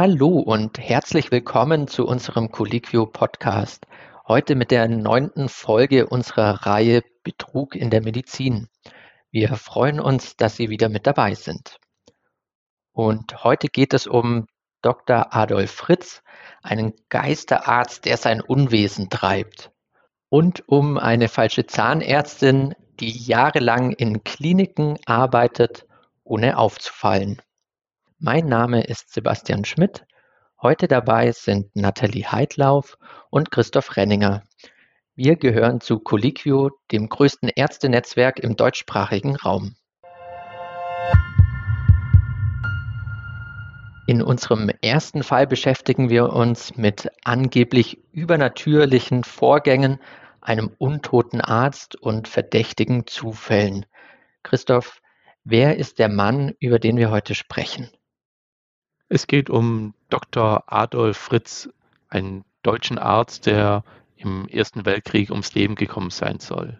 Hallo und herzlich willkommen zu unserem Colliquio Podcast. Heute mit der neunten Folge unserer Reihe Betrug in der Medizin. Wir freuen uns, dass Sie wieder mit dabei sind. Und heute geht es um Dr. Adolf Fritz, einen Geisterarzt, der sein Unwesen treibt. Und um eine falsche Zahnärztin, die jahrelang in Kliniken arbeitet, ohne aufzufallen. Mein Name ist Sebastian Schmidt. Heute dabei sind Nathalie Heidlauf und Christoph Renninger. Wir gehören zu Colliquio, dem größten Ärztenetzwerk im deutschsprachigen Raum. In unserem ersten Fall beschäftigen wir uns mit angeblich übernatürlichen Vorgängen, einem untoten Arzt und verdächtigen Zufällen. Christoph, wer ist der Mann, über den wir heute sprechen? Es geht um Dr. Adolf Fritz, einen deutschen Arzt, der im Ersten Weltkrieg ums Leben gekommen sein soll.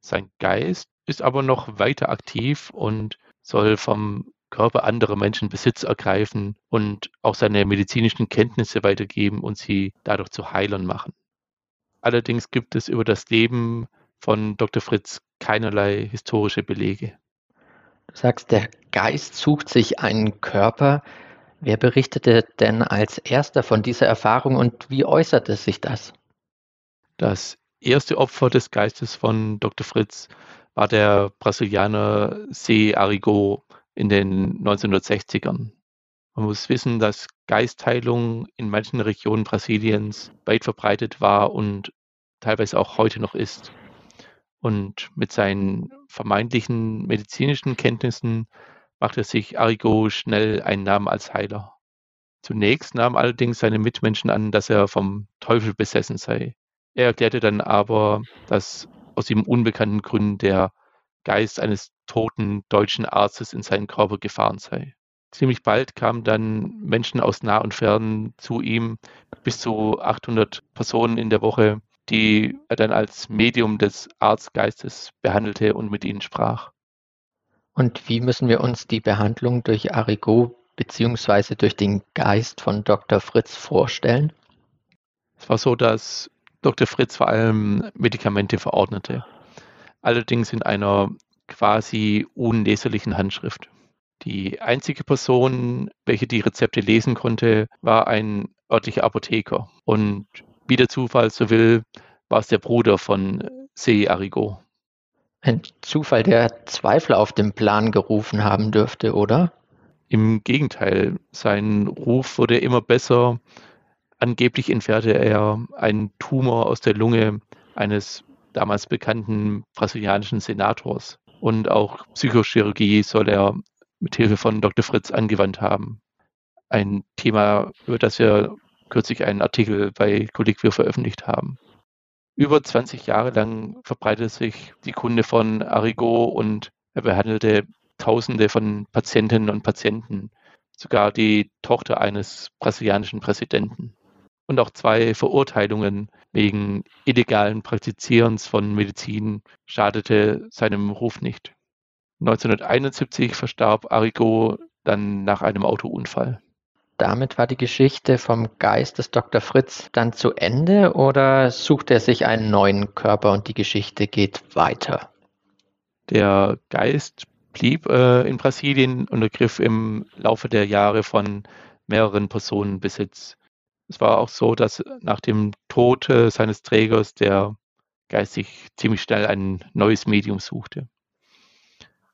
Sein Geist ist aber noch weiter aktiv und soll vom Körper anderer Menschen Besitz ergreifen und auch seine medizinischen Kenntnisse weitergeben und sie dadurch zu Heilern machen. Allerdings gibt es über das Leben von Dr. Fritz keinerlei historische Belege. Du sagst, der Geist sucht sich einen Körper, Wer berichtete denn als erster von dieser Erfahrung und wie äußerte sich das? Das erste Opfer des Geistes von Dr. Fritz war der Brasilianer C. Arrigo in den 1960ern. Man muss wissen, dass Geistheilung in manchen Regionen Brasiliens weit verbreitet war und teilweise auch heute noch ist. Und mit seinen vermeintlichen medizinischen Kenntnissen machte sich Arrigo schnell einen Namen als Heiler. Zunächst nahmen allerdings seine Mitmenschen an, dass er vom Teufel besessen sei. Er erklärte dann aber, dass aus ihm unbekannten Gründen der Geist eines toten deutschen Arztes in seinen Körper gefahren sei. Ziemlich bald kamen dann Menschen aus nah und fern zu ihm, bis zu 800 Personen in der Woche, die er dann als Medium des Arztgeistes behandelte und mit ihnen sprach. Und wie müssen wir uns die Behandlung durch Arrigo bzw. durch den Geist von Dr. Fritz vorstellen? Es war so, dass Dr. Fritz vor allem Medikamente verordnete, allerdings in einer quasi unleserlichen Handschrift. Die einzige Person, welche die Rezepte lesen konnte, war ein örtlicher Apotheker. Und wie der Zufall so will, war es der Bruder von C. Arrigo. Ein Zufall, der Zweifel auf den Plan gerufen haben dürfte, oder? Im Gegenteil, sein Ruf wurde immer besser. Angeblich entfernte er einen Tumor aus der Lunge eines damals bekannten brasilianischen Senators. Und auch Psychochirurgie soll er mit Hilfe von Dr. Fritz angewandt haben. Ein Thema, über das wir kürzlich einen Artikel bei Colliquio veröffentlicht haben. Über 20 Jahre lang verbreitete sich die Kunde von Arrigo und er behandelte Tausende von Patientinnen und Patienten, sogar die Tochter eines brasilianischen Präsidenten. Und auch zwei Verurteilungen wegen illegalen Praktizierens von Medizin schadete seinem Ruf nicht. 1971 verstarb Arrigo dann nach einem Autounfall. Damit war die Geschichte vom Geist des Dr. Fritz dann zu Ende oder sucht er sich einen neuen Körper und die Geschichte geht weiter? Der Geist blieb äh, in Brasilien und ergriff im Laufe der Jahre von mehreren Personen Besitz. Es war auch so, dass nach dem Tod äh, seines Trägers der Geist sich ziemlich schnell ein neues Medium suchte.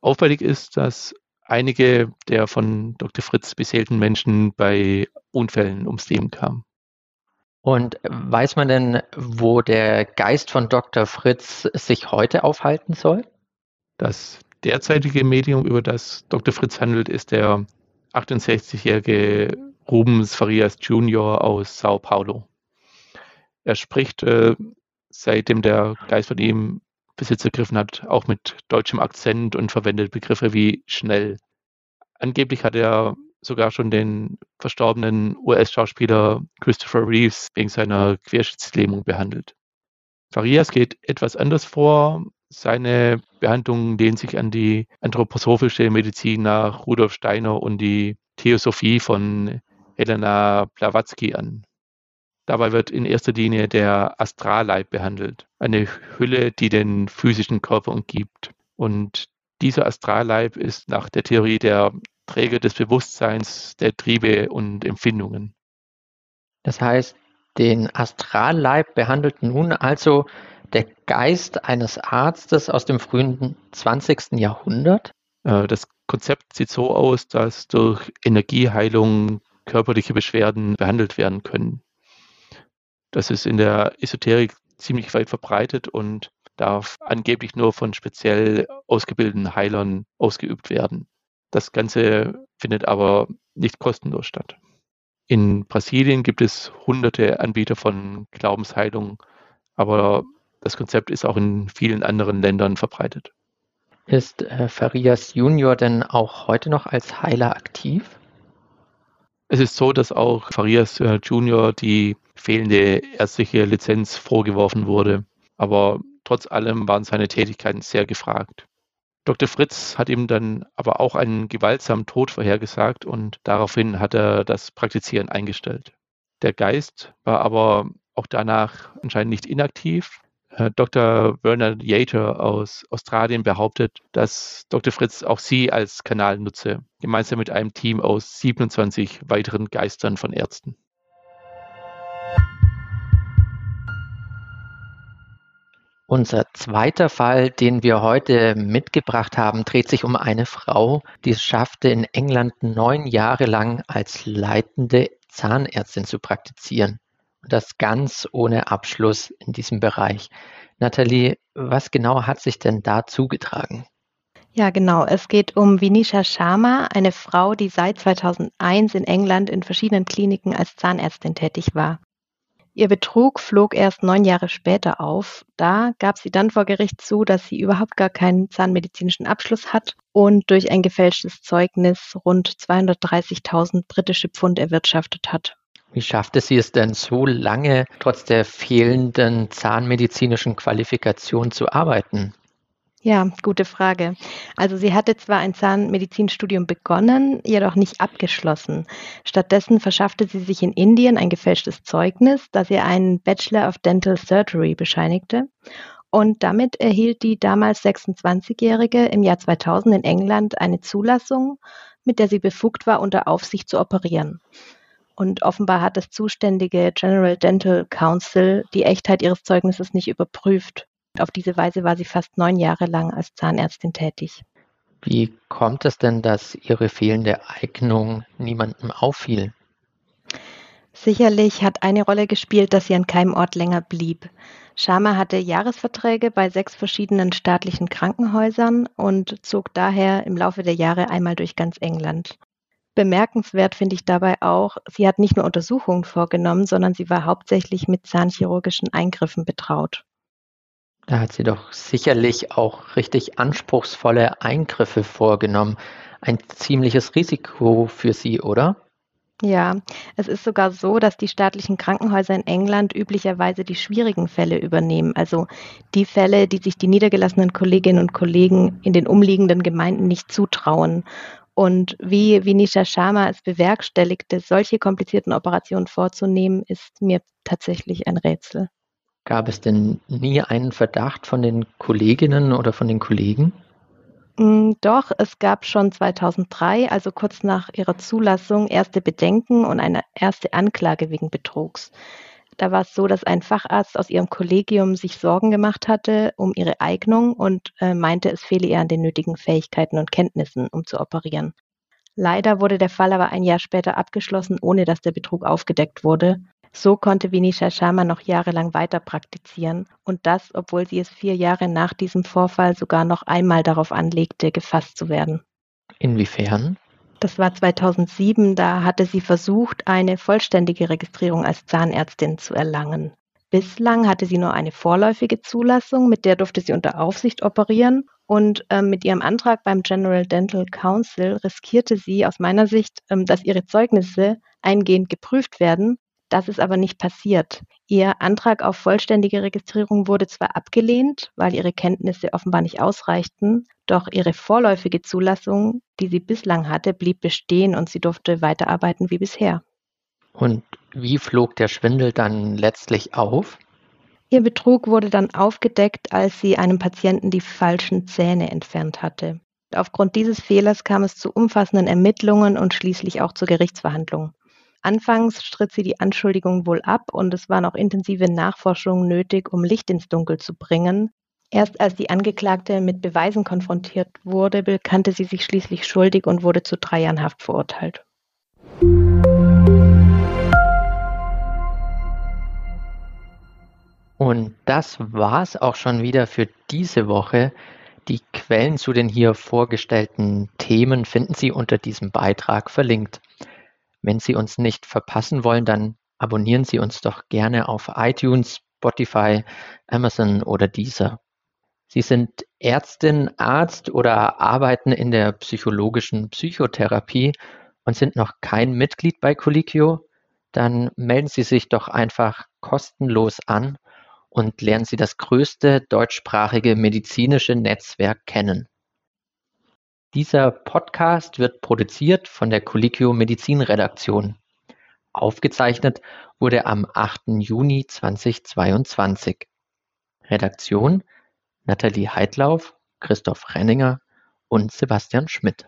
Auffällig ist, dass einige der von Dr. Fritz beseelten Menschen bei Unfällen ums Leben kamen. Und weiß man denn, wo der Geist von Dr. Fritz sich heute aufhalten soll? Das derzeitige Medium, über das Dr. Fritz handelt, ist der 68-jährige Rubens Farias Jr. aus Sao Paulo. Er spricht, äh, seitdem der Geist von ihm Besitz ergriffen hat, auch mit deutschem Akzent und verwendet Begriffe wie schnell. Angeblich hat er sogar schon den verstorbenen US-Schauspieler Christopher Reeves wegen seiner Querschnittslähmung behandelt. Farias geht etwas anders vor. Seine Behandlungen lehnen sich an die anthroposophische Medizin nach Rudolf Steiner und die Theosophie von Elena Blavatsky an. Dabei wird in erster Linie der Astralleib behandelt, eine Hülle, die den physischen Körper umgibt. Und dieser Astralleib ist nach der Theorie der Träger des Bewusstseins, der Triebe und Empfindungen. Das heißt, den Astralleib behandelt nun also der Geist eines Arztes aus dem frühen 20. Jahrhundert? Äh, das Konzept sieht so aus, dass durch Energieheilung körperliche Beschwerden behandelt werden können. Das ist in der Esoterik ziemlich weit verbreitet und darf angeblich nur von speziell ausgebildeten Heilern ausgeübt werden. Das Ganze findet aber nicht kostenlos statt. In Brasilien gibt es hunderte Anbieter von Glaubensheilung, aber das Konzept ist auch in vielen anderen Ländern verbreitet. Ist äh, Farias Junior denn auch heute noch als Heiler aktiv? Es ist so, dass auch Farias äh, Junior die fehlende ärztliche Lizenz vorgeworfen wurde, aber trotz allem waren seine Tätigkeiten sehr gefragt. Dr. Fritz hat ihm dann aber auch einen gewaltsamen Tod vorhergesagt und daraufhin hat er das Praktizieren eingestellt. Der Geist war aber auch danach anscheinend nicht inaktiv. Dr. Werner Yater aus Australien behauptet, dass Dr. Fritz auch sie als Kanal nutze, gemeinsam mit einem Team aus 27 weiteren Geistern von Ärzten. Unser zweiter Fall, den wir heute mitgebracht haben, dreht sich um eine Frau, die es schaffte, in England neun Jahre lang als leitende Zahnärztin zu praktizieren. Das ganz ohne Abschluss in diesem Bereich. Nathalie, was genau hat sich denn da zugetragen? Ja, genau. Es geht um Vinisha Sharma, eine Frau, die seit 2001 in England in verschiedenen Kliniken als Zahnärztin tätig war. Ihr Betrug flog erst neun Jahre später auf. Da gab sie dann vor Gericht zu, dass sie überhaupt gar keinen zahnmedizinischen Abschluss hat und durch ein gefälschtes Zeugnis rund 230.000 britische Pfund erwirtschaftet hat. Wie schaffte sie es denn so lange, trotz der fehlenden zahnmedizinischen Qualifikation zu arbeiten? Ja, gute Frage. Also sie hatte zwar ein Zahnmedizinstudium begonnen, jedoch nicht abgeschlossen. Stattdessen verschaffte sie sich in Indien ein gefälschtes Zeugnis, das ihr einen Bachelor of Dental Surgery bescheinigte. Und damit erhielt die damals 26-Jährige im Jahr 2000 in England eine Zulassung, mit der sie befugt war, unter Aufsicht zu operieren. Und offenbar hat das zuständige General Dental Council die Echtheit ihres Zeugnisses nicht überprüft. Auf diese Weise war sie fast neun Jahre lang als Zahnärztin tätig. Wie kommt es denn, dass ihre fehlende Eignung niemandem auffiel? Sicherlich hat eine Rolle gespielt, dass sie an keinem Ort länger blieb. Sharma hatte Jahresverträge bei sechs verschiedenen staatlichen Krankenhäusern und zog daher im Laufe der Jahre einmal durch ganz England. Bemerkenswert finde ich dabei auch, sie hat nicht nur Untersuchungen vorgenommen, sondern sie war hauptsächlich mit zahnchirurgischen Eingriffen betraut. Da hat sie doch sicherlich auch richtig anspruchsvolle Eingriffe vorgenommen. Ein ziemliches Risiko für sie, oder? Ja, es ist sogar so, dass die staatlichen Krankenhäuser in England üblicherweise die schwierigen Fälle übernehmen, also die Fälle, die sich die niedergelassenen Kolleginnen und Kollegen in den umliegenden Gemeinden nicht zutrauen. Und wie Vinisha Sharma es bewerkstelligte, solche komplizierten Operationen vorzunehmen, ist mir tatsächlich ein Rätsel. Gab es denn nie einen Verdacht von den Kolleginnen oder von den Kollegen? Mm, doch, es gab schon 2003, also kurz nach ihrer Zulassung, erste Bedenken und eine erste Anklage wegen Betrugs. Da war es so, dass ein Facharzt aus ihrem Kollegium sich Sorgen gemacht hatte um ihre Eignung und äh, meinte, es fehle ihr an den nötigen Fähigkeiten und Kenntnissen, um zu operieren. Leider wurde der Fall aber ein Jahr später abgeschlossen, ohne dass der Betrug aufgedeckt wurde. So konnte Vinisha Sharma noch jahrelang weiter praktizieren und das, obwohl sie es vier Jahre nach diesem Vorfall sogar noch einmal darauf anlegte, gefasst zu werden. Inwiefern? Das war 2007, da hatte sie versucht, eine vollständige Registrierung als Zahnärztin zu erlangen. Bislang hatte sie nur eine vorläufige Zulassung, mit der durfte sie unter Aufsicht operieren. Und ähm, mit ihrem Antrag beim General Dental Council riskierte sie aus meiner Sicht, ähm, dass ihre Zeugnisse eingehend geprüft werden das ist aber nicht passiert. Ihr Antrag auf vollständige Registrierung wurde zwar abgelehnt, weil ihre Kenntnisse offenbar nicht ausreichten, doch ihre vorläufige Zulassung, die sie bislang hatte, blieb bestehen und sie durfte weiterarbeiten wie bisher. Und wie flog der Schwindel dann letztlich auf? Ihr Betrug wurde dann aufgedeckt, als sie einem Patienten die falschen Zähne entfernt hatte. Aufgrund dieses Fehlers kam es zu umfassenden Ermittlungen und schließlich auch zur Gerichtsverhandlung. Anfangs stritt sie die Anschuldigung wohl ab und es waren auch intensive Nachforschungen nötig, um Licht ins Dunkel zu bringen. Erst als die Angeklagte mit Beweisen konfrontiert wurde, bekannte sie sich schließlich schuldig und wurde zu drei Jahren Haft verurteilt. Und das war's auch schon wieder für diese Woche. Die Quellen zu den hier vorgestellten Themen finden Sie unter diesem Beitrag verlinkt. Wenn Sie uns nicht verpassen wollen, dann abonnieren Sie uns doch gerne auf iTunes, Spotify, Amazon oder Deezer. Sie sind Ärztin, Arzt oder arbeiten in der psychologischen Psychotherapie und sind noch kein Mitglied bei Colliquio, dann melden Sie sich doch einfach kostenlos an und lernen Sie das größte deutschsprachige medizinische Netzwerk kennen. Dieser Podcast wird produziert von der Colliquio Medizinredaktion. Aufgezeichnet wurde am 8. Juni 2022. Redaktion Nathalie Heidlauf, Christoph Renninger und Sebastian Schmidt.